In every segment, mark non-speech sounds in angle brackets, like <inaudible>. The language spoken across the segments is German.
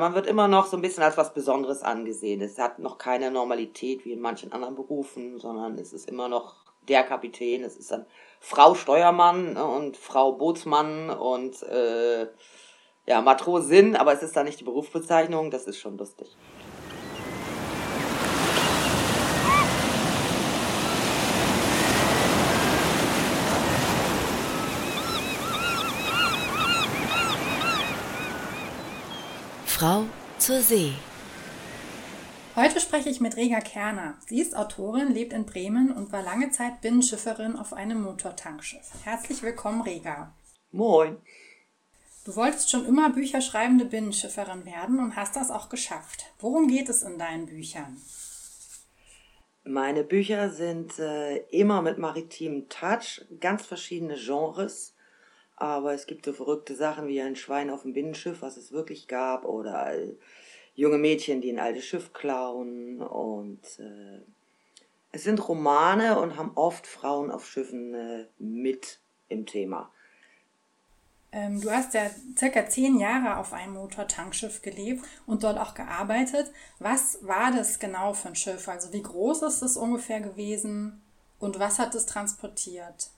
Man wird immer noch so ein bisschen als was Besonderes angesehen. Es hat noch keine Normalität wie in manchen anderen Berufen, sondern es ist immer noch der Kapitän, es ist dann Frau Steuermann und Frau Bootsmann und äh, ja, Matrosin, aber es ist da nicht die Berufsbezeichnung, das ist schon lustig. Frau zur See. Heute spreche ich mit Rega Kerner. Sie ist Autorin, lebt in Bremen und war lange Zeit Binnenschifferin auf einem Motortankschiff. Herzlich willkommen, Rega. Moin. Du wolltest schon immer bücherschreibende Binnenschifferin werden und hast das auch geschafft. Worum geht es in deinen Büchern? Meine Bücher sind äh, immer mit maritimem Touch, ganz verschiedene Genres. Aber es gibt so verrückte Sachen wie ein Schwein auf dem Binnenschiff, was es wirklich gab, oder junge Mädchen, die ein altes Schiff klauen. Und äh, es sind Romane und haben oft Frauen auf Schiffen äh, mit im Thema. Ähm, du hast ja circa zehn Jahre auf einem Motortankschiff gelebt und dort auch gearbeitet. Was war das genau für ein Schiff? Also wie groß ist es ungefähr gewesen und was hat es transportiert?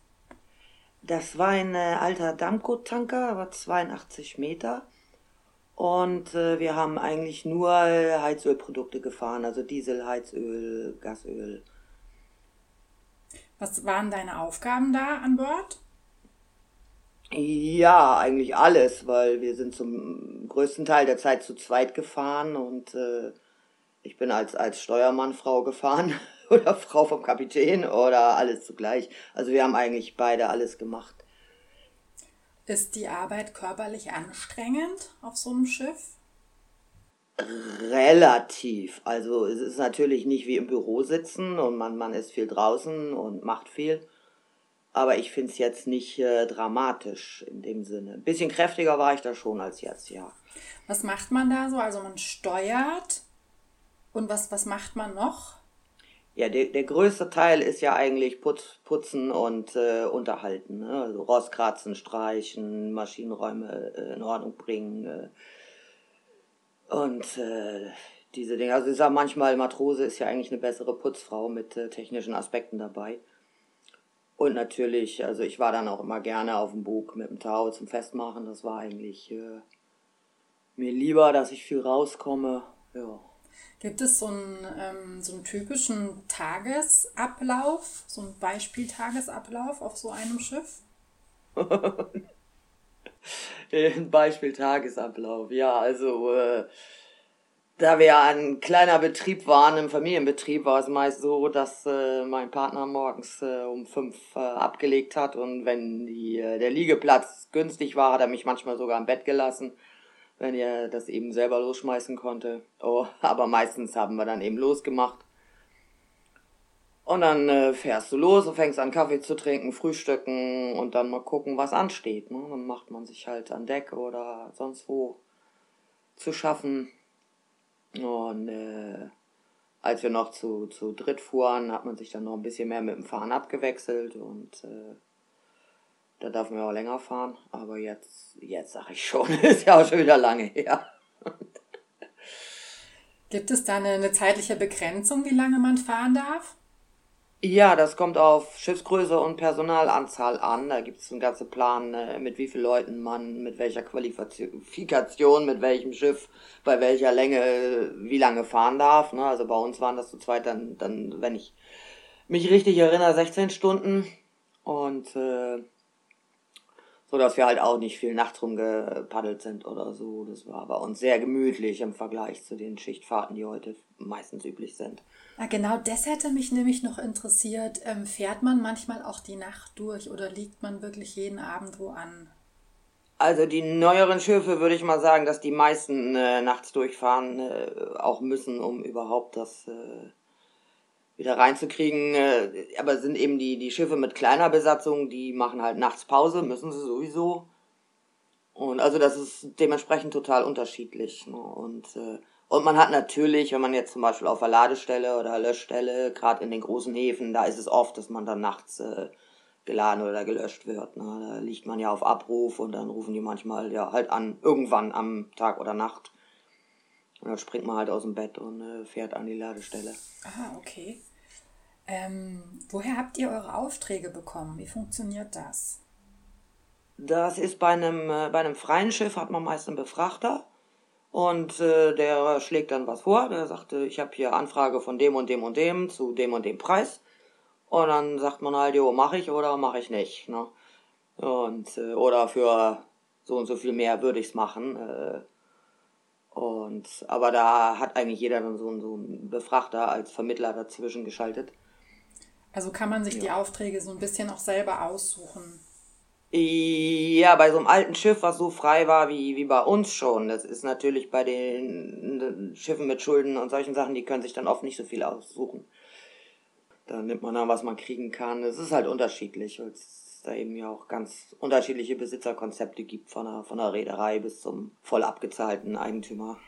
Das war ein äh, alter Damco-Tanker, war 82 Meter. Und äh, wir haben eigentlich nur äh, Heizölprodukte gefahren, also Diesel, Heizöl, Gasöl. Was waren deine Aufgaben da an Bord? Ja, eigentlich alles, weil wir sind zum größten Teil der Zeit zu zweit gefahren und äh, ich bin als, als Steuermannfrau gefahren <laughs> <laughs> oder Frau vom Kapitän oder alles zugleich. Also wir haben eigentlich beide alles gemacht. Ist die Arbeit körperlich anstrengend auf so einem Schiff? Relativ. Also es ist natürlich nicht wie im Büro sitzen und man, man ist viel draußen und macht viel. Aber ich finde es jetzt nicht äh, dramatisch in dem Sinne. Ein bisschen kräftiger war ich da schon als jetzt, ja. Was macht man da so? Also man steuert und was, was macht man noch? Ja, der, der größte Teil ist ja eigentlich Putz, Putzen und äh, Unterhalten. Ne? Also Rostkratzen, Streichen, Maschinenräume äh, in Ordnung bringen. Äh, und äh, diese Dinge. Also ich sage manchmal, Matrose ist ja eigentlich eine bessere Putzfrau mit äh, technischen Aspekten dabei. Und natürlich, also ich war dann auch immer gerne auf dem Bug mit dem Tau zum Festmachen. Das war eigentlich äh, mir lieber, dass ich viel rauskomme. Ja. Gibt es so einen, ähm, so einen typischen Tagesablauf, so einen Beispieltagesablauf auf so einem Schiff? <laughs> Ein Beispieltagesablauf, ja, also äh, da wir ein kleiner Betrieb waren, im Familienbetrieb, war es meist so, dass äh, mein Partner morgens äh, um fünf äh, abgelegt hat und wenn die, äh, der Liegeplatz günstig war, hat er mich manchmal sogar im Bett gelassen wenn er das eben selber losschmeißen konnte. Oh, <laughs> aber meistens haben wir dann eben losgemacht. Und dann äh, fährst du los und fängst an Kaffee zu trinken, frühstücken und dann mal gucken, was ansteht. Ne? Dann macht man sich halt an Deck oder sonst wo zu schaffen. Und äh, als wir noch zu, zu dritt fuhren, hat man sich dann noch ein bisschen mehr mit dem Fahren abgewechselt und äh, da darf man auch länger fahren, aber jetzt, jetzt sag ich schon, <laughs> ist ja auch schon wieder lange her. Gibt es da eine, eine zeitliche Begrenzung, wie lange man fahren darf? Ja, das kommt auf Schiffsgröße und Personalanzahl an. Da gibt es einen ganzen Plan, äh, mit wie vielen Leuten man, mit welcher Qualifikation, mit welchem Schiff, bei welcher Länge, wie lange fahren darf. Ne? Also bei uns waren das zu zweit dann, dann, wenn ich mich richtig erinnere, 16 Stunden. Und äh, so dass wir halt auch nicht viel nachts rumgepaddelt sind oder so. Das war bei uns sehr gemütlich im Vergleich zu den Schichtfahrten, die heute meistens üblich sind. Ja, genau das hätte mich nämlich noch interessiert. Ähm, fährt man manchmal auch die Nacht durch oder liegt man wirklich jeden Abend wo an? Also die neueren Schiffe würde ich mal sagen, dass die meisten äh, nachts durchfahren äh, auch müssen, um überhaupt das äh, wieder reinzukriegen. Äh, aber sind eben die, die Schiffe mit kleiner Besatzung, die machen halt nachts Pause, müssen sie sowieso. Und also das ist dementsprechend total unterschiedlich. Ne? Und, äh, und man hat natürlich, wenn man jetzt zum Beispiel auf der Ladestelle oder Löschstelle, gerade in den großen Häfen, da ist es oft, dass man dann nachts äh, geladen oder gelöscht wird. Ne? Da liegt man ja auf Abruf und dann rufen die manchmal ja halt an, irgendwann am Tag oder Nacht. Und dann springt man halt aus dem Bett und äh, fährt an die Ladestelle. Ah, okay. Ähm, woher habt ihr eure Aufträge bekommen? Wie funktioniert das? Das ist bei einem, äh, bei einem freien Schiff hat man meist einen Befrachter und äh, der schlägt dann was vor. Der sagte, ich habe hier Anfrage von dem und dem und dem zu dem und dem Preis. Und dann sagt man halt, jo, mache ich oder mache ich nicht. Ne? Und, äh, oder für so und so viel mehr würde ich es machen. Und, aber da hat eigentlich jeder dann so, so einen Befrachter als Vermittler dazwischen geschaltet. Also kann man sich ja. die Aufträge so ein bisschen auch selber aussuchen. Ja, bei so einem alten Schiff, was so frei war wie, wie bei uns schon. Das ist natürlich bei den Schiffen mit Schulden und solchen Sachen, die können sich dann oft nicht so viel aussuchen. Da nimmt man dann, was man kriegen kann. Es ist halt unterschiedlich, weil es da eben ja auch ganz unterschiedliche Besitzerkonzepte gibt, von der, von der Reederei bis zum voll abgezahlten Eigentümer.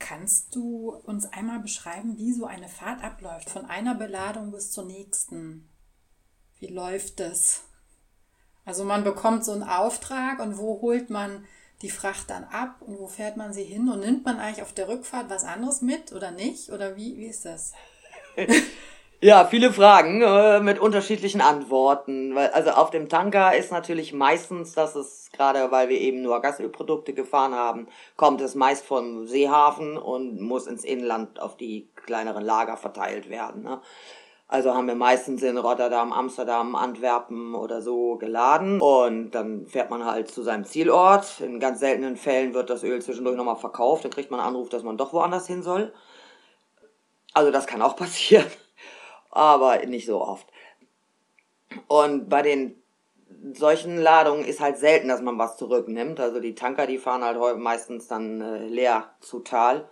Kannst du uns einmal beschreiben, wie so eine Fahrt abläuft, von einer Beladung bis zur nächsten? Wie läuft das? Also man bekommt so einen Auftrag und wo holt man die Fracht dann ab und wo fährt man sie hin und nimmt man eigentlich auf der Rückfahrt was anderes mit oder nicht? Oder wie, wie ist das? <laughs> Ja, viele Fragen äh, mit unterschiedlichen Antworten. Weil, also auf dem Tanker ist natürlich meistens, dass es gerade, weil wir eben nur Gasölprodukte gefahren haben, kommt es meist vom Seehafen und muss ins Inland auf die kleineren Lager verteilt werden. Ne? Also haben wir meistens in Rotterdam, Amsterdam, Antwerpen oder so geladen und dann fährt man halt zu seinem Zielort. In ganz seltenen Fällen wird das Öl zwischendurch nochmal verkauft, dann kriegt man einen Anruf, dass man doch woanders hin soll. Also das kann auch <laughs> passieren, aber nicht so oft. Und bei den solchen Ladungen ist halt selten, dass man was zurücknimmt. Also die Tanker, die fahren halt meistens dann äh, leer zu Tal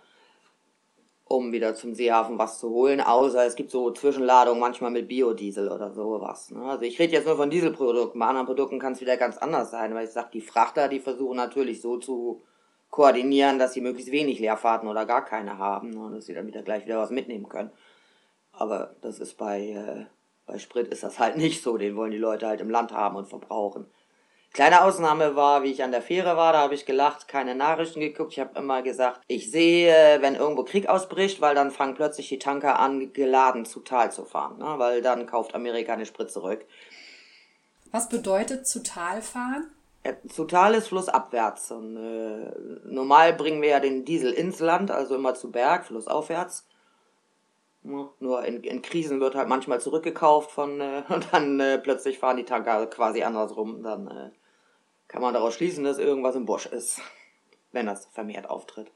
um wieder zum Seehafen was zu holen, außer es gibt so Zwischenladungen manchmal mit Biodiesel oder sowas. Ne? Also ich rede jetzt nur von Dieselprodukten, bei anderen Produkten kann es wieder ganz anders sein, weil ich sage, die Frachter, die versuchen natürlich so zu koordinieren, dass sie möglichst wenig Leerfahrten oder gar keine haben, ne? dass sie dann wieder gleich wieder was mitnehmen können. Aber das ist bei, äh, bei Sprit ist das halt nicht so, den wollen die Leute halt im Land haben und verbrauchen. Kleine Ausnahme war, wie ich an der Fähre war, da habe ich gelacht, keine Nachrichten geguckt. Ich habe immer gesagt, ich sehe, wenn irgendwo Krieg ausbricht, weil dann fangen plötzlich die Tanker an, geladen zu Tal zu fahren, ne? weil dann kauft Amerika eine Sprit zurück. Was bedeutet zu Tal fahren? Ja, zu Tal ist flussabwärts. Und, äh, normal bringen wir ja den Diesel ins Land, also immer zu Berg, flussaufwärts. Ja, nur in, in, Krisen wird halt manchmal zurückgekauft von äh, <laughs> und dann äh, plötzlich fahren die Tanker quasi andersrum. Dann äh, kann man daraus schließen, dass irgendwas im Busch ist, <laughs> wenn das vermehrt auftritt.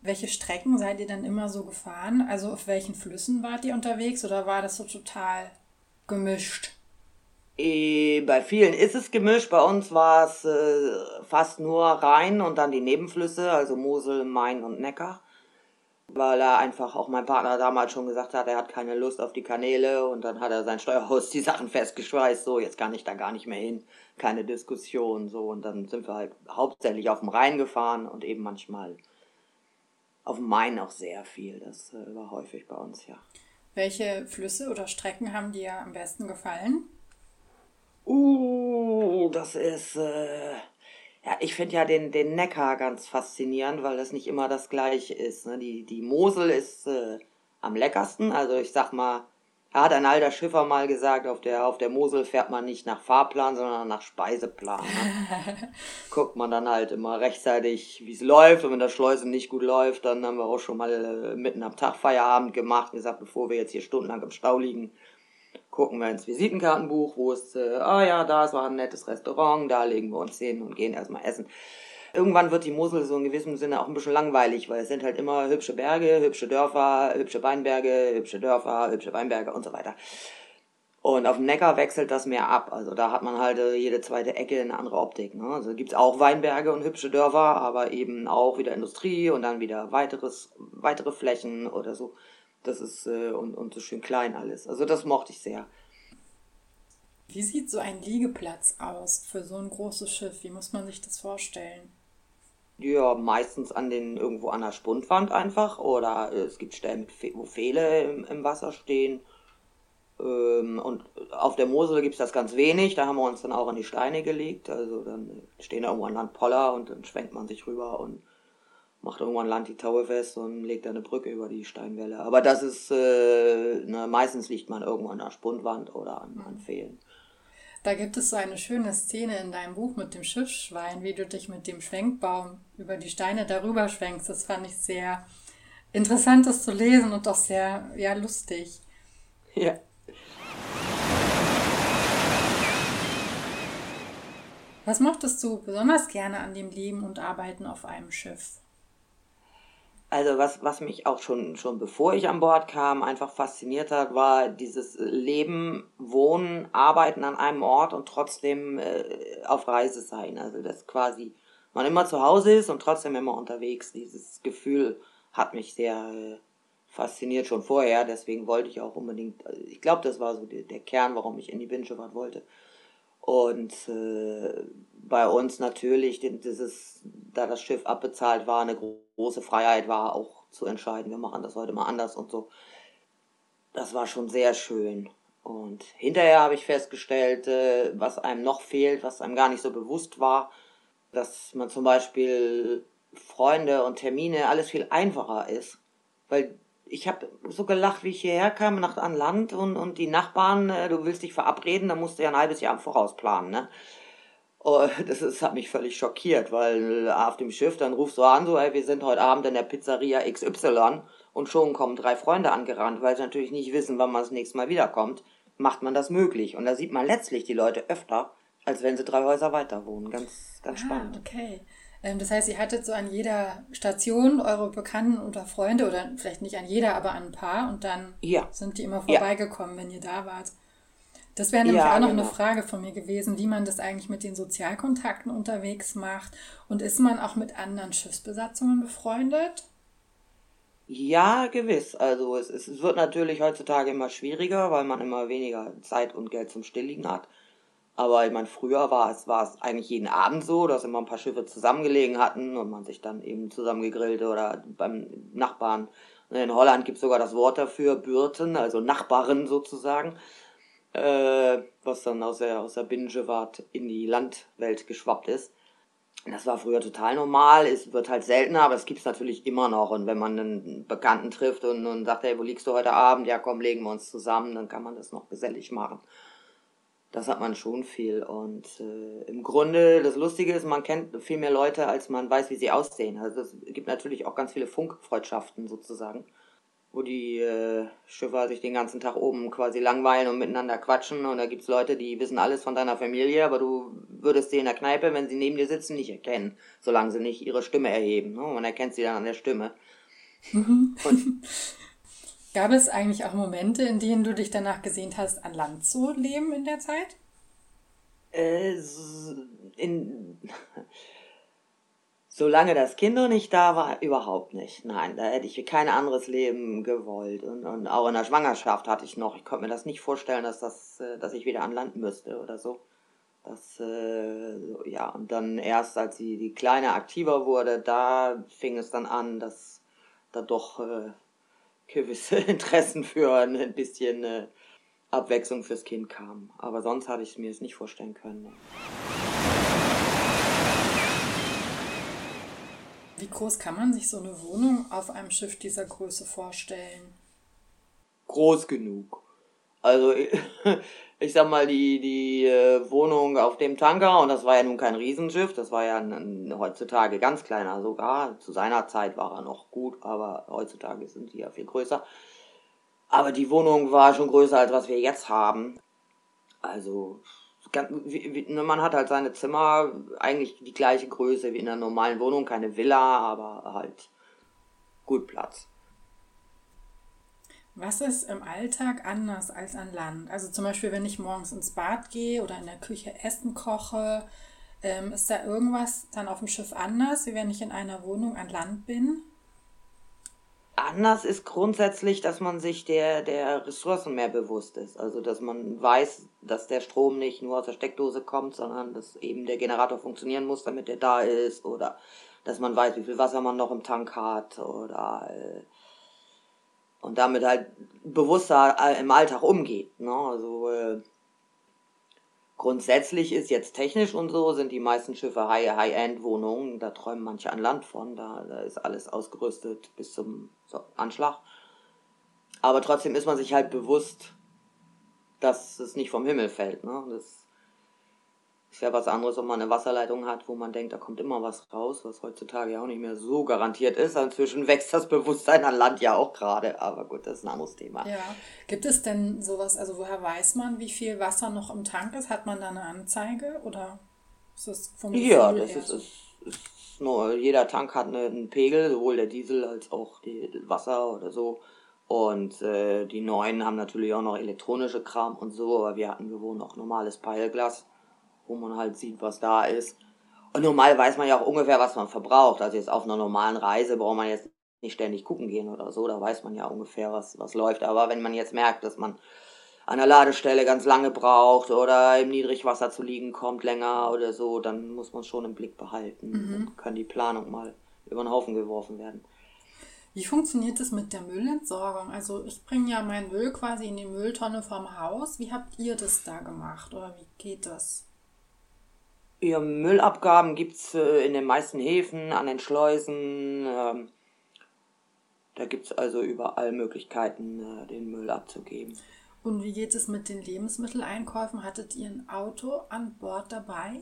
Welche Strecken seid ihr dann immer so gefahren? Also auf welchen Flüssen wart ihr unterwegs oder war das so total gemischt? E, bei vielen ist es gemischt. Bei uns war es äh, fast nur Rhein und dann die Nebenflüsse, also Mosel, Main und Neckar weil er einfach auch mein Partner damals schon gesagt hat, er hat keine Lust auf die Kanäle und dann hat er sein Steuerhaus <laughs> die Sachen festgeschweißt, so jetzt kann ich da gar nicht mehr hin, keine Diskussion, so und dann sind wir halt hauptsächlich auf dem Rhein gefahren und eben manchmal auf dem Main auch sehr viel, das äh, war häufig bei uns, ja. Welche Flüsse oder Strecken haben dir am besten gefallen? Uh, das ist äh, ja, ich finde ja den, den Neckar ganz faszinierend, weil das nicht immer das gleiche ist. Ne? Die, die Mosel ist äh, am leckersten. Also ich sag mal, er hat ein alter Schiffer mal gesagt, auf der, auf der Mosel fährt man nicht nach Fahrplan, sondern nach Speiseplan. Ne? <laughs> Guckt man dann halt immer rechtzeitig, wie es läuft. Und wenn das Schleusen nicht gut läuft, dann haben wir auch schon mal äh, mitten am Tag Feierabend gemacht und gesagt, bevor wir jetzt hier stundenlang im Stau liegen, gucken wir ins Visitenkartenbuch, wo es, äh, ah ja, da ist war ein nettes Restaurant, da legen wir uns hin und gehen erstmal essen. Irgendwann wird die Mosel so in gewissem Sinne auch ein bisschen langweilig, weil es sind halt immer hübsche Berge, hübsche Dörfer, hübsche Weinberge, hübsche Dörfer, hübsche Weinberge und so weiter. Und auf dem Neckar wechselt das mehr ab. Also da hat man halt äh, jede zweite Ecke eine andere Optik. Ne? Also gibt es auch Weinberge und hübsche Dörfer, aber eben auch wieder Industrie und dann wieder weiteres, weitere Flächen oder so. Das ist äh, und, und so schön klein alles. Also das mochte ich sehr. Wie sieht so ein Liegeplatz aus für so ein großes Schiff? Wie muss man sich das vorstellen? Ja, meistens an den irgendwo an der Spundwand einfach oder äh, es gibt Stellen, wo Pfähle im, im Wasser stehen. Ähm, und auf der Mosel gibt es das ganz wenig, da haben wir uns dann auch an die Steine gelegt. Also dann stehen da irgendwo an Land Poller und dann schwenkt man sich rüber und macht irgendwann Land die Taue fest und legt eine Brücke über die Steinwelle. Aber das ist, äh, na, meistens liegt man irgendwo an der Spundwand oder an, an Pfählen. Da gibt es so eine schöne Szene in deinem Buch mit dem Schiffsschwein, wie du dich mit dem Schwenkbaum über die Steine darüber schwenkst. Das fand ich sehr interessant, das zu lesen und auch sehr, ja, lustig. Ja. Was mochtest du besonders gerne an dem Leben und Arbeiten auf einem Schiff? Also was, was mich auch schon, schon bevor ich an Bord kam, einfach fasziniert hat, war dieses Leben, Wohnen, Arbeiten an einem Ort und trotzdem äh, auf Reise sein. Also dass quasi man immer zu Hause ist und trotzdem immer unterwegs. Dieses Gefühl hat mich sehr äh, fasziniert schon vorher. Deswegen wollte ich auch unbedingt, also ich glaube, das war so der, der Kern, warum ich in die Binnenschifffahrt wollte. Und äh, bei uns natürlich, dieses, da das Schiff abbezahlt war, eine große Freiheit war, auch zu entscheiden, wir machen das heute mal anders und so. Das war schon sehr schön. Und hinterher habe ich festgestellt, äh, was einem noch fehlt, was einem gar nicht so bewusst war, dass man zum Beispiel Freunde und Termine alles viel einfacher ist. Weil ich habe so gelacht, wie ich hierher kam, nach an Land und, und die Nachbarn, äh, du willst dich verabreden, da musst du ja ein halbes Jahr im Voraus planen, ne? Oh, das, das hat mich völlig schockiert, weil auf dem Schiff, dann rufst du an, so, ey, wir sind heute Abend in der Pizzeria XY und schon kommen drei Freunde angerannt, weil sie natürlich nicht wissen, wann man das nächste Mal wiederkommt, macht man das möglich. Und da sieht man letztlich die Leute öfter, als wenn sie drei Häuser weiter wohnen. Ganz, ganz ah, spannend. Okay. Ähm, das heißt, ihr hattet so an jeder Station eure Bekannten oder Freunde oder vielleicht nicht an jeder, aber an ein paar und dann ja. sind die immer vorbeigekommen, ja. wenn ihr da wart. Das wäre nämlich ja, auch noch genau. eine Frage von mir gewesen, wie man das eigentlich mit den Sozialkontakten unterwegs macht. Und ist man auch mit anderen Schiffsbesatzungen befreundet? Ja, gewiss. Also es, es wird natürlich heutzutage immer schwieriger, weil man immer weniger Zeit und Geld zum Stilligen hat. Aber ich meine, früher war es, war es eigentlich jeden Abend so, dass immer ein paar Schiffe zusammengelegen hatten und man sich dann eben zusammen gegrillte oder beim Nachbarn. In Holland gibt es sogar das Wort dafür, Bürten, also Nachbarin sozusagen, äh, was dann aus der, aus der Binnenschifffahrt in die Landwelt geschwappt ist. Das war früher total normal, es wird halt seltener, aber es gibt es natürlich immer noch. Und wenn man einen Bekannten trifft und, und sagt, hey, wo liegst du heute Abend? Ja, komm, legen wir uns zusammen, dann kann man das noch gesellig machen das hat man schon viel. Und äh, im Grunde, das Lustige ist, man kennt viel mehr Leute, als man weiß, wie sie aussehen. Also es gibt natürlich auch ganz viele Funkfreundschaften sozusagen, wo die äh, Schiffer sich den ganzen Tag oben quasi langweilen und miteinander quatschen. Und da gibt es Leute, die wissen alles von deiner Familie, aber du würdest sie in der Kneipe, wenn sie neben dir sitzen, nicht erkennen, solange sie nicht ihre Stimme erheben. Ne? Man erkennt sie dann an der Stimme. Mhm. Und <laughs> Gab es eigentlich auch Momente, in denen du dich danach gesehnt hast, an Land zu leben in der Zeit? Äh, in, solange das Kind noch nicht da war, überhaupt nicht. Nein, da hätte ich kein anderes Leben gewollt. Und, und auch in der Schwangerschaft hatte ich noch, ich konnte mir das nicht vorstellen, dass, das, äh, dass ich wieder an Land müsste oder so. Das, äh, ja, und dann erst, als die, die Kleine aktiver wurde, da fing es dann an, dass da doch äh, gewisse <laughs> Interessen für ein bisschen äh, Abwechslung fürs Kind kamen. Aber sonst hatte ich mir es nicht vorstellen können. Wie groß kann man sich so eine Wohnung auf einem Schiff dieser Größe vorstellen? Groß genug. Also <laughs> ich sag mal, die, die äh, Wohnung auf dem Tanker, und das war ja nun kein Riesenschiff, das war ja ein, heutzutage ganz kleiner sogar. Zu seiner Zeit war er noch gut, aber heutzutage sind die ja viel größer. Aber die Wohnung war schon größer, als was wir jetzt haben. Also, man hat halt seine Zimmer eigentlich die gleiche Größe wie in einer normalen Wohnung, keine Villa, aber halt gut Platz. Was ist im Alltag anders als an Land? Also zum Beispiel, wenn ich morgens ins Bad gehe oder in der Küche Essen koche, ähm, ist da irgendwas dann auf dem Schiff anders, wie wenn ich in einer Wohnung an Land bin? Anders ist grundsätzlich, dass man sich der, der Ressourcen mehr bewusst ist. Also, dass man weiß, dass der Strom nicht nur aus der Steckdose kommt, sondern dass eben der Generator funktionieren muss, damit er da ist. Oder dass man weiß, wie viel Wasser man noch im Tank hat. Oder äh, und damit halt bewusster äh, im Alltag umgeht. Ne? Also äh, grundsätzlich ist jetzt technisch und so, sind die meisten Schiffe High-End-Wohnungen. Da träumen manche an Land von. Da, da ist alles ausgerüstet bis zum so, Anschlag. Aber trotzdem ist man sich halt bewusst, dass es nicht vom Himmel fällt. Ne? Das ist ja was anderes, ob man eine Wasserleitung hat, wo man denkt, da kommt immer was raus, was heutzutage ja auch nicht mehr so garantiert ist. Inzwischen wächst das Bewusstsein an Land ja auch gerade, aber gut, das ist ein anderes Thema. Ja, gibt es denn sowas, also woher weiß man, wie viel Wasser noch im Tank ist? Hat man da eine Anzeige oder ist das vom Gefühl Ja, das ist, ist, ist nur, jeder Tank hat einen Pegel, sowohl der Diesel als auch die Wasser oder so. Und äh, die neuen haben natürlich auch noch elektronische Kram und so, aber wir hatten gewohnt auch normales Peilglas wo man halt sieht, was da ist. Und normal weiß man ja auch ungefähr, was man verbraucht. Also jetzt auf einer normalen Reise braucht man jetzt nicht ständig gucken gehen oder so. Da weiß man ja ungefähr, was, was läuft. Aber wenn man jetzt merkt, dass man an der Ladestelle ganz lange braucht oder im Niedrigwasser zu liegen kommt länger oder so, dann muss man schon im Blick behalten. Mhm. Dann kann die Planung mal über den Haufen geworfen werden. Wie funktioniert das mit der Müllentsorgung? Also ich bringe ja meinen Müll quasi in die Mülltonne vom Haus. Wie habt ihr das da gemacht oder wie geht das? Ja, Müllabgaben gibt es äh, in den meisten Häfen, an den Schleusen. Ähm, da gibt es also überall Möglichkeiten, äh, den Müll abzugeben. Und wie geht es mit den Lebensmitteleinkäufen? Hattet ihr ein Auto an Bord dabei?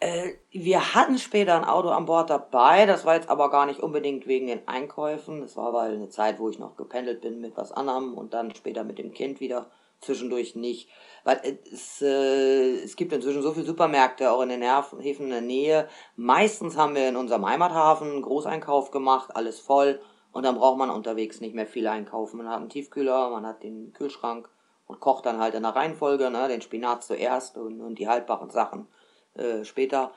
Äh, wir hatten später ein Auto an Bord dabei. Das war jetzt aber gar nicht unbedingt wegen den Einkäufen. Das war weil eine Zeit, wo ich noch gependelt bin mit was anderem und dann später mit dem Kind wieder zwischendurch nicht. Weil es, äh, es gibt inzwischen so viele Supermärkte auch in den Häfen in der Nähe. Meistens haben wir in unserem Heimathafen einen Großeinkauf gemacht, alles voll. Und dann braucht man unterwegs nicht mehr viel einkaufen. Man hat einen Tiefkühler, man hat den Kühlschrank und kocht dann halt in der Reihenfolge, ne, den Spinat zuerst und, und die haltbaren Sachen äh, später.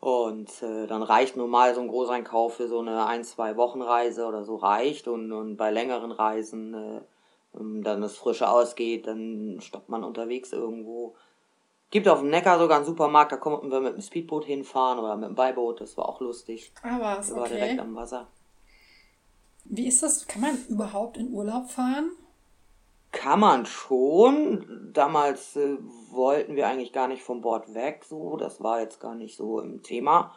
Und äh, dann reicht nun mal so ein Großeinkauf für so eine ein, zwei Wochen Reise oder so reicht. Und, und bei längeren Reisen äh, dann das Frische ausgeht, dann stoppt man unterwegs irgendwo. Gibt auf dem Neckar sogar einen Supermarkt, da konnten wir mit dem Speedboot hinfahren oder mit dem Beiboot, das war auch lustig. Ah, was? Okay. War direkt am Wasser. Wie ist das? Kann man überhaupt in Urlaub fahren? Kann man schon. Damals äh, wollten wir eigentlich gar nicht vom Bord weg, so. Das war jetzt gar nicht so im Thema.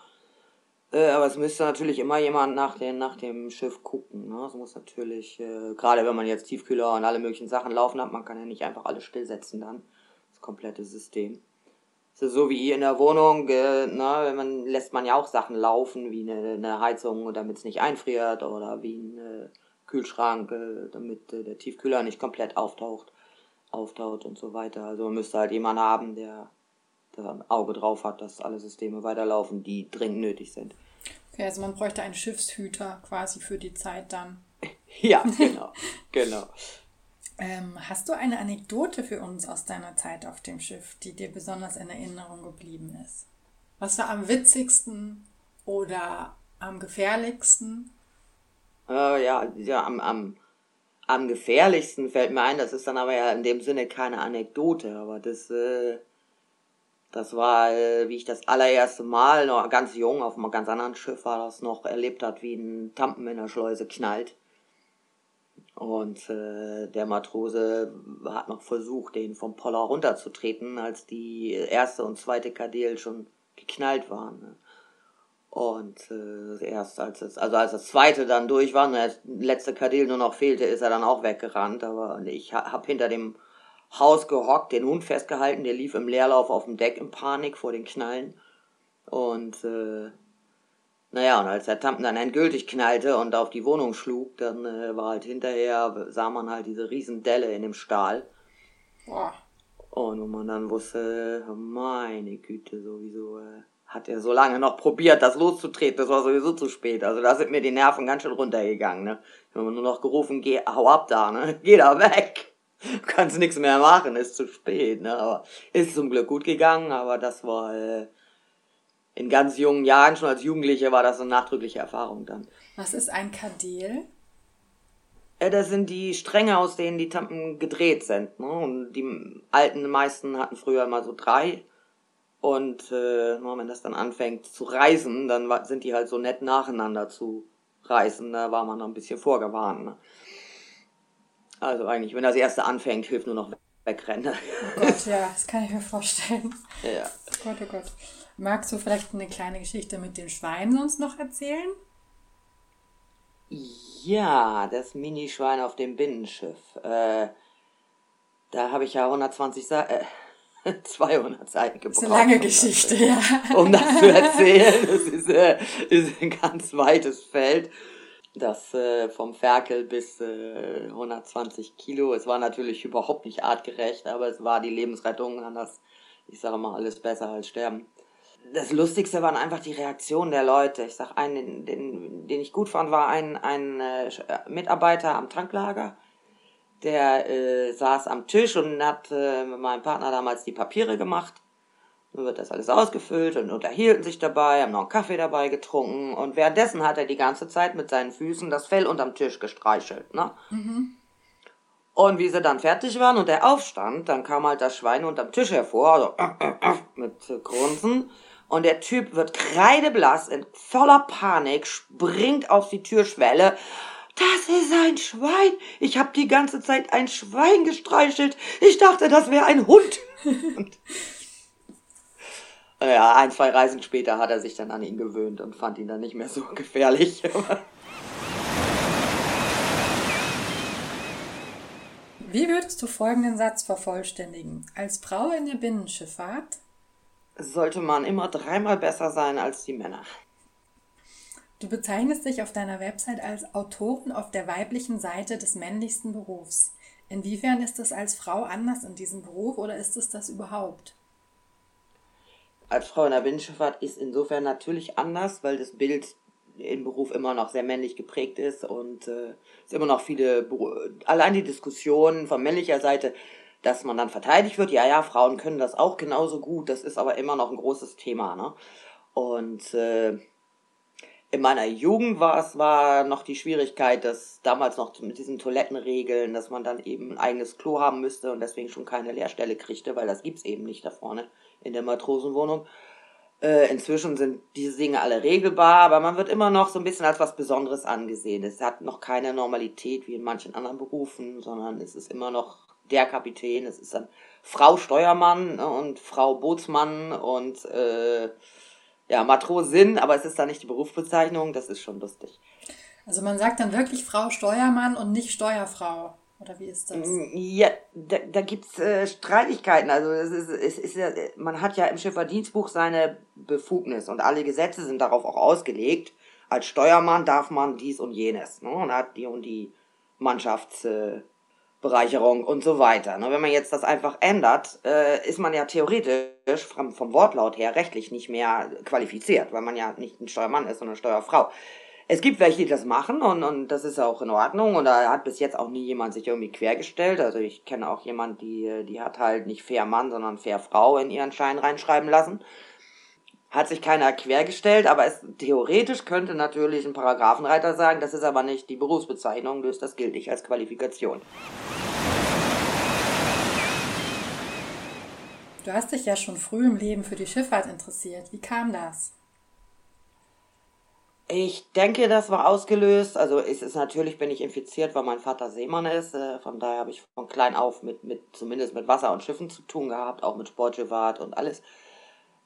Äh, aber es müsste natürlich immer jemand nach, den, nach dem Schiff gucken. Ne? Es muss natürlich, äh, gerade wenn man jetzt Tiefkühler und alle möglichen Sachen laufen hat, man kann ja nicht einfach alles stillsetzen dann. Das komplette System. Es ist so wie ihr in der Wohnung, äh, ne, man, lässt man ja auch Sachen laufen, wie eine, eine Heizung, damit es nicht einfriert, oder wie ein äh, Kühlschrank, äh, damit äh, der Tiefkühler nicht komplett auftaucht, auftaut und so weiter. Also man müsste halt jemanden haben, der da ein Auge drauf hat, dass alle Systeme weiterlaufen, die dringend nötig sind. Okay, also man bräuchte einen Schiffshüter quasi für die Zeit dann. <laughs> ja, <laughs> genau, genau. Ähm, hast du eine Anekdote für uns aus deiner Zeit auf dem Schiff, die dir besonders in Erinnerung geblieben ist? Was war am witzigsten oder am gefährlichsten? Äh, ja, ja am, am, am gefährlichsten fällt mir ein, das ist dann aber ja in dem Sinne keine Anekdote, aber das äh, das war, äh, wie ich das allererste Mal, noch ganz jung, auf einem ganz anderen Schiff war das noch, erlebt hat, wie ein Tampen in der Schleuse knallt. Und äh, der Matrose hat noch versucht, den vom Poller runterzutreten, als die erste und zweite Kadel schon geknallt waren. Ne? Und äh, erst als es, also als das zweite dann durch war und der letzte Kadel nur noch fehlte, ist er dann auch weggerannt. Aber ich hab hinter dem Haus gehockt, den Hund festgehalten, der lief im Leerlauf auf dem Deck in Panik vor den Knallen. Und äh, naja, und als der Tampen dann endgültig knallte und auf die Wohnung schlug, dann äh, war halt hinterher, sah man halt diese riesen Delle in dem Stahl. Boah. Und wo man dann wusste, meine Güte, sowieso, äh, hat er so lange noch probiert, das loszutreten, das war sowieso zu spät. Also da sind mir die Nerven ganz schön runtergegangen, ne. Ich habe nur noch gerufen, geh, hau ab da, ne. <laughs> Geh da weg du <laughs> kannst nichts mehr machen, ist zu spät. Ne? Aber ist zum Glück gut gegangen, aber das war äh, in ganz jungen Jahren, schon als Jugendliche, war das eine nachdrückliche Erfahrung dann. Was ist ein Kadel? Äh, das sind die Stränge, aus denen die Tampen gedreht sind. Ne? Und die alten meisten hatten früher mal so drei. Und äh, wenn das dann anfängt zu reißen, dann sind die halt so nett nacheinander zu reißen. Da war man noch ein bisschen vorgewarnt. Ne? Also eigentlich, wenn das erste anfängt, hilft nur noch wegrenne. Oh <laughs> Gott, ja, das kann ich mir vorstellen. Ja. Oh Gott, oh Gott. Magst du vielleicht eine kleine Geschichte mit den Schweinen sonst noch erzählen? Ja, das Minischwein auf dem Binnenschiff. Äh, da habe ich ja 120 Sa äh, <laughs> 200 Seiten gebraucht. Das ist eine lange um das, Geschichte, äh, ja. Um das zu erzählen. Das ist, äh, ist ein ganz weites Feld. Das äh, vom Ferkel bis äh, 120 Kilo. Es war natürlich überhaupt nicht artgerecht, aber es war die Lebensrettung. Anders, ich sage mal, alles besser als sterben. Das Lustigste waren einfach die Reaktionen der Leute. Ich sag einen, den, den, ich gut fand, war ein, ein äh, Mitarbeiter am Tanklager. Der äh, saß am Tisch und hat äh, mit meinem Partner damals die Papiere gemacht. Dann wird das alles ausgefüllt und unterhielten sich dabei, haben noch einen Kaffee dabei getrunken und währenddessen hat er die ganze Zeit mit seinen Füßen das Fell unterm Tisch gestreichelt. Ne? Und wie sie dann fertig waren und er aufstand, dann kam halt das Schwein unterm Tisch hervor, also äh, äh, äh, mit Grunzen. Und der Typ wird kreideblass, in voller Panik, springt auf die Türschwelle. Das ist ein Schwein. Ich habe die ganze Zeit ein Schwein gestreichelt. Ich dachte, das wäre ein Hund. <laughs> <laughs> Ja, ein, zwei Reisen später hat er sich dann an ihn gewöhnt und fand ihn dann nicht mehr so <laughs> gefährlich. Wie würdest du folgenden Satz vervollständigen? Als Frau in der Binnenschifffahrt Sollte man immer dreimal besser sein als die Männer. Du bezeichnest dich auf deiner Website als Autorin auf der weiblichen Seite des männlichsten Berufs. Inwiefern ist es als Frau anders in diesem Beruf oder ist es das überhaupt? Als Frau in der Binnenschifffahrt ist insofern natürlich anders, weil das Bild im Beruf immer noch sehr männlich geprägt ist und äh, es immer noch viele, allein die Diskussion von männlicher Seite, dass man dann verteidigt wird, ja, ja, Frauen können das auch genauso gut, das ist aber immer noch ein großes Thema, ne? Und äh, in meiner Jugend war es war noch die Schwierigkeit, dass damals noch mit diesen Toilettenregeln, dass man dann eben ein eigenes Klo haben müsste und deswegen schon keine Leerstelle kriegte, weil das gibt's eben nicht da vorne in der Matrosenwohnung. Äh, inzwischen sind diese Dinge alle regelbar, aber man wird immer noch so ein bisschen als was Besonderes angesehen. Es hat noch keine Normalität wie in manchen anderen Berufen, sondern es ist immer noch der Kapitän, es ist dann Frau Steuermann ne, und Frau Bootsmann und äh, ja, Matrosin, aber es ist dann nicht die Berufsbezeichnung, das ist schon lustig. Also man sagt dann wirklich Frau Steuermann und nicht Steuerfrau. Oder wie ist das? Ja, da, da gibt's äh, Streitigkeiten. Also es ist, es ist ja, man hat ja im Schifferdienstbuch seine Befugnis und alle Gesetze sind darauf auch ausgelegt. Als Steuermann darf man dies und jenes. Ne? Und hat die und die Mannschaftsbereicherung äh, Bereicherung und so weiter. Ne? Wenn man jetzt das einfach ändert, äh, ist man ja theoretisch vom, Wortlaut her rechtlich nicht mehr qualifiziert, weil man ja nicht ein Steuermann ist, sondern Steuerfrau. Es gibt welche, die das machen und, und das ist auch in Ordnung und da hat bis jetzt auch nie jemand sich irgendwie quergestellt. Also ich kenne auch jemand, die, die hat halt nicht fair Mann, sondern fair Frau in ihren Schein reinschreiben lassen. Hat sich keiner quergestellt, aber es, theoretisch könnte natürlich ein Paragraphenreiter sagen, das ist aber nicht die Berufsbezeichnung, das gilt nicht als Qualifikation. Du hast dich ja schon früh im Leben für die Schifffahrt interessiert. Wie kam das? Ich denke, das war ausgelöst. Also es ist natürlich, bin ich infiziert, weil mein Vater Seemann ist. Äh, Von daher habe ich von klein auf mit, mit zumindest mit Wasser und Schiffen zu tun gehabt, auch mit Sportschifffahrt und alles.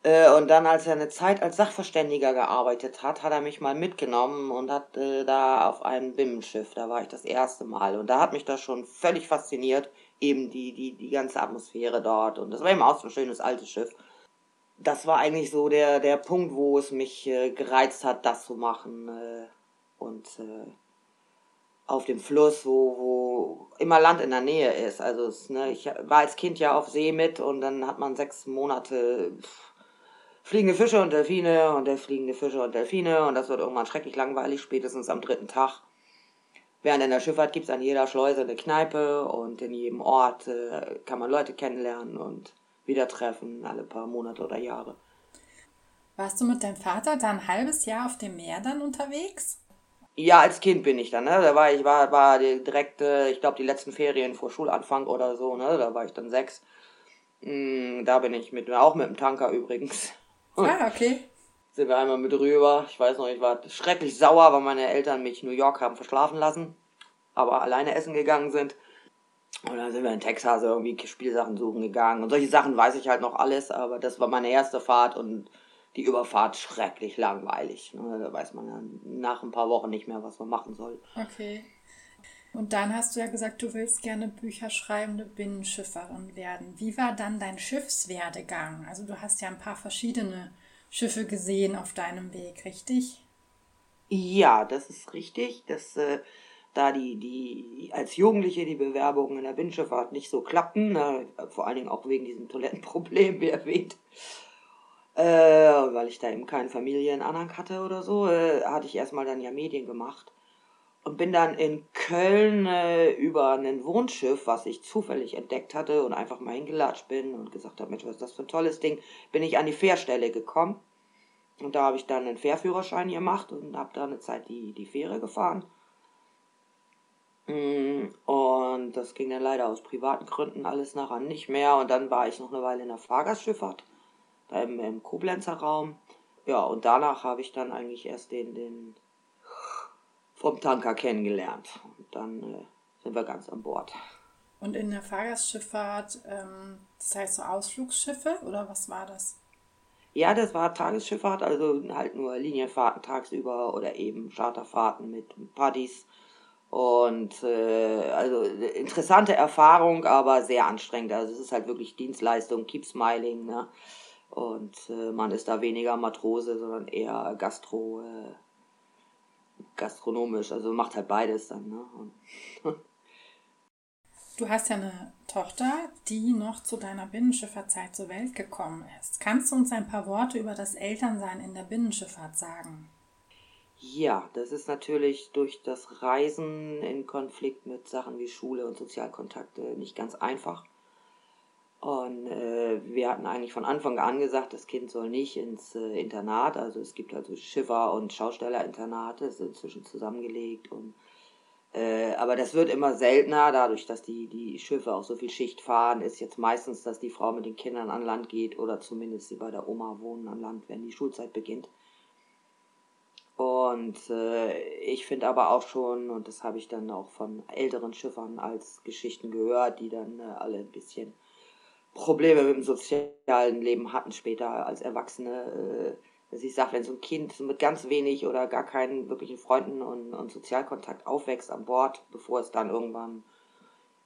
Äh, Und dann, als er eine Zeit als Sachverständiger gearbeitet hat, hat er mich mal mitgenommen und hat äh, da auf einem Binnenschiff, da war ich das erste Mal. Und da hat mich das schon völlig fasziniert, eben die, die, die ganze Atmosphäre dort. Und das war eben auch so ein schönes altes Schiff. Das war eigentlich so der, der Punkt, wo es mich äh, gereizt hat, das zu machen. Äh, und äh, auf dem Fluss, wo, wo immer Land in der Nähe ist. Also es, ne, ich war als Kind ja auf See mit und dann hat man sechs Monate pff, fliegende Fische und Delfine und der fliegende Fische und Delfine und das wird irgendwann schrecklich langweilig, spätestens am dritten Tag. Während in der Schifffahrt gibt's an jeder Schleuse eine Kneipe und in jedem Ort äh, kann man Leute kennenlernen und wieder treffen, alle paar Monate oder Jahre. Warst du mit deinem Vater da ein halbes Jahr auf dem Meer dann unterwegs? Ja, als Kind bin ich dann, ne? Da war ich, war, war direkt, äh, ich glaube, die letzten Ferien vor Schulanfang oder so, ne? Da war ich dann sechs. Mm, da bin ich mit, auch mit dem Tanker übrigens. Ah, okay. Sind wir einmal mit rüber. Ich weiß noch, ich war schrecklich sauer, weil meine Eltern mich New York haben verschlafen lassen, aber alleine essen gegangen sind. Und dann sind wir in Texas irgendwie Spielsachen suchen gegangen. Und solche Sachen weiß ich halt noch alles, aber das war meine erste Fahrt und die Überfahrt schrecklich langweilig. Ne? Da weiß man ja nach ein paar Wochen nicht mehr, was man machen soll. Okay. Und dann hast du ja gesagt, du willst gerne Bücher schreibende Binnenschifferin werden. Wie war dann dein Schiffswerdegang? Also du hast ja ein paar verschiedene Schiffe gesehen auf deinem Weg, richtig? Ja, das ist richtig. Das, äh, da die, die als Jugendliche die Bewerbungen in der Binnenschifffahrt nicht so klappten, äh, vor allen Dingen auch wegen diesem Toilettenproblem, wie erwähnt, äh, weil ich da eben keinen Familienanhang hatte oder so, äh, hatte ich erstmal dann ja Medien gemacht und bin dann in Köln äh, über ein Wohnschiff, was ich zufällig entdeckt hatte und einfach mal hingelatscht bin und gesagt habe, Mensch, was ist das für ein tolles Ding, bin ich an die Fährstelle gekommen. Und da habe ich dann einen Fährführerschein gemacht und habe da eine Zeit die, die Fähre gefahren. Mm, und das ging dann leider aus privaten Gründen alles nachher nicht mehr. Und dann war ich noch eine Weile in der Fahrgastschifffahrt, im, im Koblenzer Raum. Ja, und danach habe ich dann eigentlich erst den, den vom Tanker kennengelernt. Und dann äh, sind wir ganz an Bord. Und in der Fahrgastschifffahrt, ähm, das heißt so Ausflugsschiffe oder was war das? Ja, das war Tagesschifffahrt, also halt nur Linienfahrten tagsüber oder eben Charterfahrten mit Partys. Und äh, also interessante Erfahrung, aber sehr anstrengend. Also es ist halt wirklich Dienstleistung, keep smiling, ne? Und äh, man ist da weniger Matrose, sondern eher Gastro, äh, gastronomisch. Also macht halt beides dann, ne? Du hast ja eine Tochter, die noch zu deiner Binnenschifffahrtzeit zur Welt gekommen ist. Kannst du uns ein paar Worte über das Elternsein in der Binnenschifffahrt sagen? Ja, das ist natürlich durch das Reisen in Konflikt mit Sachen wie Schule und Sozialkontakte nicht ganz einfach. Und äh, wir hatten eigentlich von Anfang an gesagt, das Kind soll nicht ins äh, Internat. Also es gibt also Schiffer- und Schaustellerinternate, sind inzwischen zusammengelegt und äh, aber das wird immer seltener, dadurch, dass die, die Schiffe auch so viel Schicht fahren, ist jetzt meistens, dass die Frau mit den Kindern an Land geht oder zumindest sie bei der Oma wohnen an Land, wenn die Schulzeit beginnt. Und äh, ich finde aber auch schon, und das habe ich dann auch von älteren Schiffern als Geschichten gehört, die dann äh, alle ein bisschen Probleme mit dem sozialen Leben hatten später als Erwachsene, äh, dass ich sage, wenn so ein Kind mit ganz wenig oder gar keinen wirklichen Freunden und, und Sozialkontakt aufwächst an Bord, bevor es dann irgendwann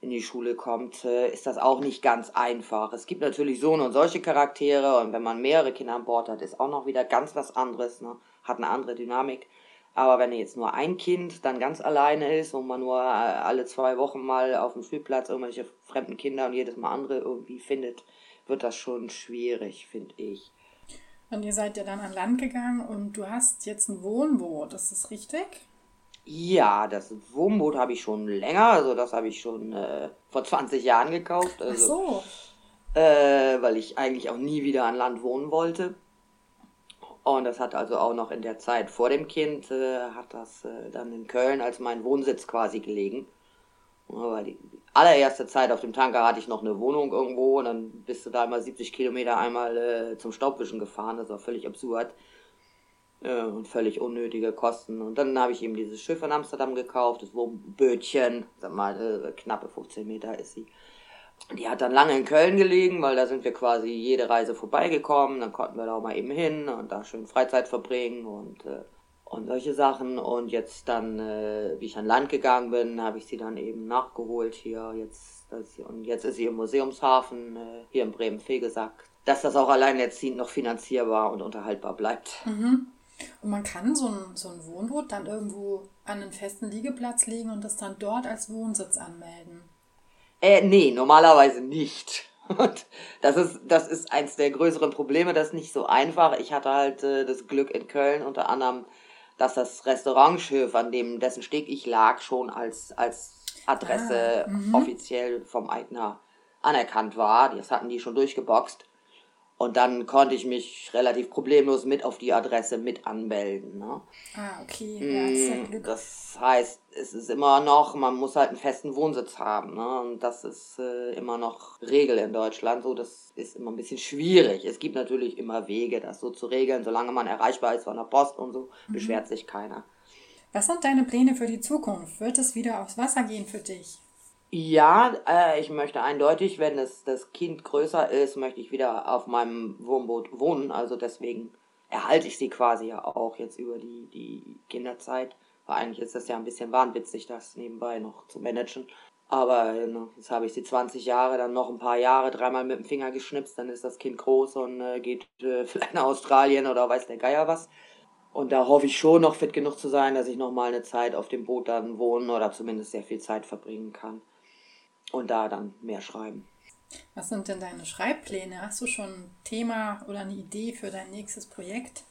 in die Schule kommt, äh, ist das auch nicht ganz einfach. Es gibt natürlich so und solche Charaktere und wenn man mehrere Kinder an Bord hat, ist auch noch wieder ganz was anderes, ne? hat eine andere Dynamik. Aber wenn jetzt nur ein Kind dann ganz alleine ist und man nur äh, alle zwei Wochen mal auf dem Spielplatz irgendwelche fremden Kinder und jedes Mal andere irgendwie findet, wird das schon schwierig, finde ich. Und ihr seid ja dann an Land gegangen und du hast jetzt ein Wohnboot, ist das richtig? Ja, das Wohnboot habe ich schon länger, also das habe ich schon äh, vor 20 Jahren gekauft. Also, Ach so. Äh, weil ich eigentlich auch nie wieder an Land wohnen wollte. Und das hat also auch noch in der Zeit vor dem Kind, äh, hat das äh, dann in Köln als mein Wohnsitz quasi gelegen. Aber die allererste Zeit auf dem Tanker hatte ich noch eine Wohnung irgendwo und dann bist du da immer 70 Kilometer einmal äh, zum Staubwischen gefahren. Das war völlig absurd äh, und völlig unnötige Kosten. Und dann habe ich eben dieses Schiff in Amsterdam gekauft, das Wohnbötchen, sag mal, äh, knappe 15 Meter ist sie. Die hat dann lange in Köln gelegen, weil da sind wir quasi jede Reise vorbeigekommen. Dann konnten wir da auch mal eben hin und da schön Freizeit verbringen und äh, und solche Sachen. Und jetzt dann, äh, wie ich an Land gegangen bin, habe ich sie dann eben nachgeholt hier. Jetzt, sie, und jetzt ist sie im Museumshafen äh, hier in Bremen-Fegesack. Dass das auch alleinerziehend noch finanzierbar und unterhaltbar bleibt. Mhm. Und man kann so ein, so ein Wohnboot dann irgendwo an einen festen Liegeplatz legen und das dann dort als Wohnsitz anmelden. Äh, nee, normalerweise nicht. <laughs> Und das ist, das ist eins der größeren Probleme, das ist nicht so einfach. Ich hatte halt äh, das Glück in Köln unter anderem dass das Restaurantschiff, an dem dessen Steg ich lag, schon als, als Adresse ah, mhm. offiziell vom Eigner anerkannt war. Das hatten die schon durchgeboxt. Und dann konnte ich mich relativ problemlos mit auf die Adresse mit anmelden. Ne? Ah, okay. Ja, das, ist mm, das heißt, es ist immer noch, man muss halt einen festen Wohnsitz haben. Ne? Und das ist äh, immer noch Regel in Deutschland. So, das ist immer ein bisschen schwierig. Es gibt natürlich immer Wege, das so zu regeln. Solange man erreichbar ist von der Post und so, mhm. beschwert sich keiner. Was sind deine Pläne für die Zukunft? Wird es wieder aufs Wasser gehen für dich? Ja, äh, ich möchte eindeutig, wenn es, das Kind größer ist, möchte ich wieder auf meinem Wohnboot wohnen. Also deswegen erhalte ich sie quasi ja auch jetzt über die, die Kinderzeit. Weil eigentlich ist das ja ein bisschen wahnwitzig, das nebenbei noch zu managen. Aber ne, jetzt habe ich sie 20 Jahre, dann noch ein paar Jahre, dreimal mit dem Finger geschnipst, dann ist das Kind groß und äh, geht äh, <laughs> vielleicht nach Australien oder weiß der Geier was. Und da hoffe ich schon noch fit genug zu sein, dass ich noch mal eine Zeit auf dem Boot dann wohnen oder zumindest sehr viel Zeit verbringen kann. Und da dann mehr schreiben. Was sind denn deine Schreibpläne? Hast du schon ein Thema oder eine Idee für dein nächstes Projekt?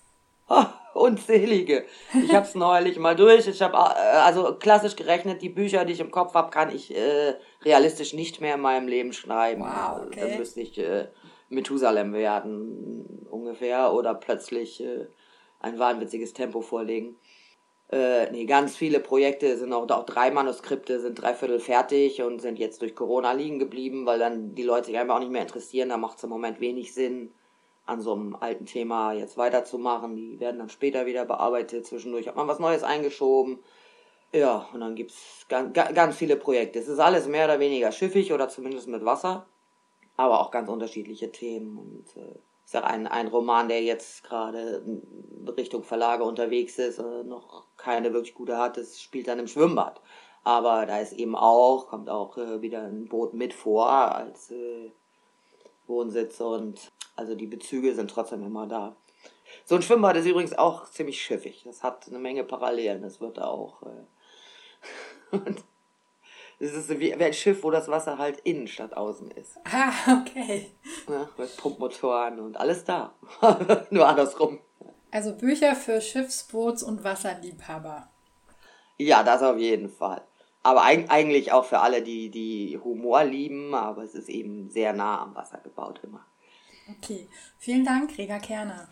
Oh, unzählige. Ich habe es <laughs> neulich mal durch. Ich habe äh, also klassisch gerechnet, die Bücher, die ich im Kopf habe, kann ich äh, realistisch nicht mehr in meinem Leben schreiben. Wow, okay. Dann müsste ich äh, Methusalem werden ungefähr oder plötzlich äh, ein wahnwitziges Tempo vorlegen. Äh, nee, ganz viele Projekte sind auch, auch drei Manuskripte sind dreiviertel fertig und sind jetzt durch Corona liegen geblieben, weil dann die Leute sich einfach auch nicht mehr interessieren. Da macht es im Moment wenig Sinn an so einem alten Thema jetzt weiterzumachen. Die werden dann später wieder bearbeitet. Zwischendurch hat man was Neues eingeschoben. Ja, und dann gibt es ganz, ganz viele Projekte. Es ist alles mehr oder weniger schiffig oder zumindest mit Wasser, aber auch ganz unterschiedliche Themen. Und äh, ist ja ein, ein Roman, der jetzt gerade Richtung Verlage unterwegs ist, äh, noch keine wirklich gute hat. Das spielt dann im Schwimmbad. Aber da ist eben auch, kommt auch äh, wieder ein Boot mit vor als äh, Wohnsitz und also die Bezüge sind trotzdem immer da. So ein Schwimmbad ist übrigens auch ziemlich schiffig. Das hat eine Menge Parallelen. Das wird auch. <laughs> Das ist wie, wie ein Schiff, wo das Wasser halt innen statt außen ist. <laughs> Ah, okay. Ja, mit Pumpmotoren und alles da. <laughs> Nur andersrum. Also Bücher für Schiffsboots- und Wasserliebhaber. Ja, das auf jeden Fall. Aber eigentlich auch für alle, die, die Humor lieben, aber es ist eben sehr nah am Wasser gebaut immer. Okay, vielen Dank, Rega Kerner.